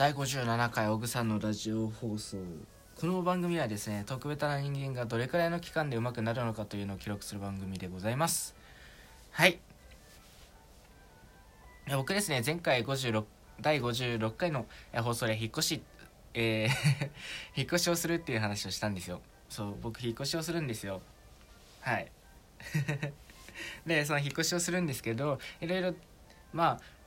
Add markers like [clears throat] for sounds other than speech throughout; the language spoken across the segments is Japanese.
第57回オグさんのラジオ放送。この番組はですね特別な人間がどれくらいの期間で上手くなるのかというのを記録する番組でございます。はい。僕ですね前回56第56回の放送で引っ越しえー [laughs] 引っ越しをするっていう話をしたんですよ。そう僕引っ越しをするんですよ。はい。[laughs] でその引っ越しをするんですけどいろいろまあ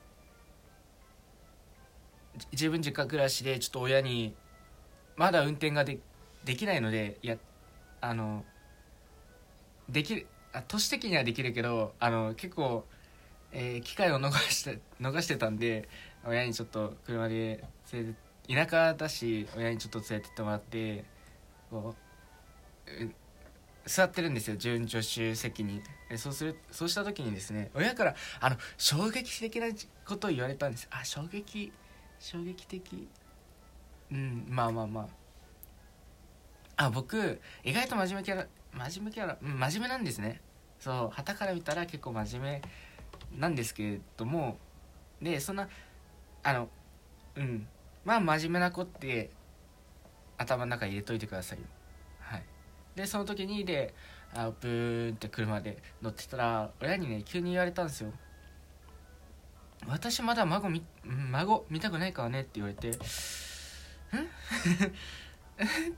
自分実家暮らしでちょっと親にまだ運転がでできないのでいやあのできるあ都市的にはできるけどあの結構、えー機会を逃して逃してたんで親にちょっと車で連れて田舎だし親にちょっと連れてってもらってこう座ってるんですよ準助手席に。えそうするそうした時にですね親からあの衝撃的なことを言われたんです。あ衝撃衝撃的。うんまあまあまあ。あ僕意外と真面目キャラ真面目キャラ、うん、真面目なんですね。そう旗から見たら結構真面目なんですけれどもでそんなあのうん。まあ真面目な子って頭の中入れといてくださいよ。はい。でその時にであブーンって車で乗ってたら親にね急に言われたんですよ。私まだ孫み孫見たくないからねって言われてん？[laughs] っ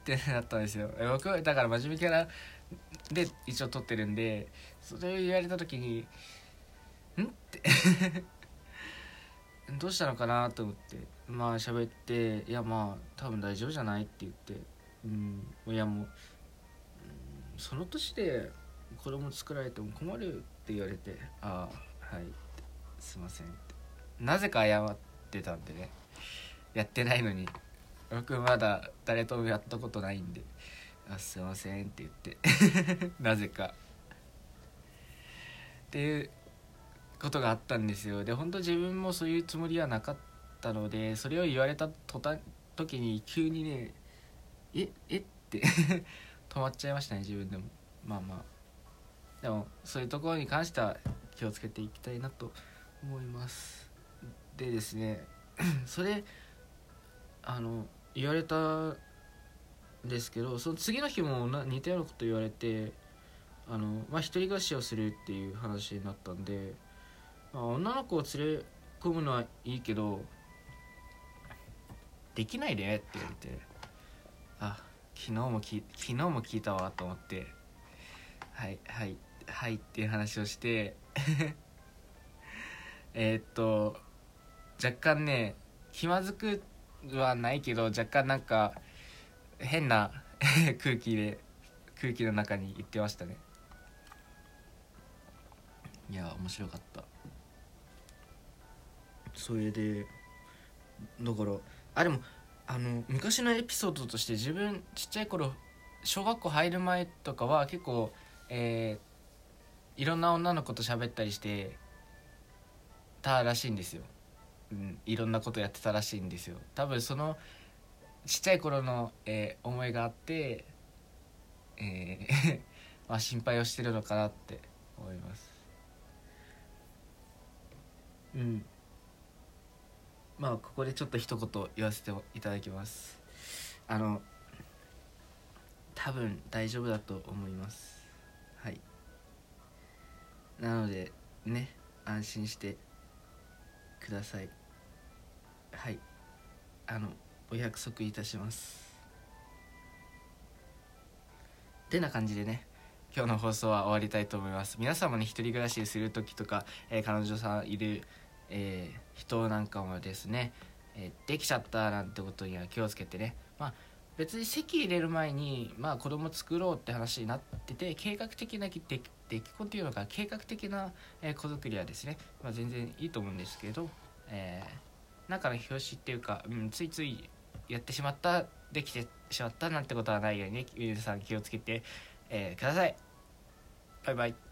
てなったんですよ。え僕だから真面目キャラで一応撮ってるんでそれを言われた時にん？って。[laughs] どうしたのかなと思ってまあ喋って「いやまあ多分大丈夫じゃない?」って言ってうん親も、「その年で子供作られても困る」って言われて「ああはい」すいません」って。なぜか謝ってたんでね。やってないのに。僕まだ誰ともやったことないんで「あすいません」って言って。[laughs] なぜか。っていうことがあったんですよ。で本当自分もそういうつもりはなかったのでそれを言われた途端時に急にね「ええっ?」て。[laughs] 止まっちゃいましたね自分でも。まあまあ。でもそういうところに関しては気をつけていきたいなと思います。でですね [clears throat] それあの言われたんですけどその次の日も似たようなこと言われてあのまあ一人暮らしをするっていう話になったんで、まあ、女の子を連れ込むのはいいけどできないでって言われてあ昨日もき昨日も聞いたわと思ってはいはいはいっていう話をして [laughs] えっと若干ね気まずくはないけど若干なんか変な [laughs] 空気で空気の中に行ってましたね。いや面白かった。それでだからあでもあの昔のエピソードとして自分ちっちゃい頃小学校入る前とかは結構えーいろんな女の子と喋ったりしてたらしいんですよ、うん、いろんなことやってたらしいんですよ。多分そのちっちゃい頃の、えー思いがあって、えー [laughs] まあ、心配をしてるのかなって思います。うん。まあここでちょっと一言言わせていただきます。あの多分大丈夫だと思います。はい。なのでね安心してください。はい。あのお約束いたします。てな感じでね今日の放送は終わりたいと思います。皆さんもね一人暮らしする時とか、えー彼女さんいる、えー人なんかもですね、えーできちゃったなんてことには気をつけてね。まあ別に籍入れる前にまあ子供作ろうって話になってて計画的な出来出来子っていうのか計画的な、えー子作りはですね、まあ、全然いいと思うんですけど、えー、なんかの表紙っていうか、うん、ついついやってしまったできてしまったなんてことはないように皆さん気をつけて、えーください。バイバイ。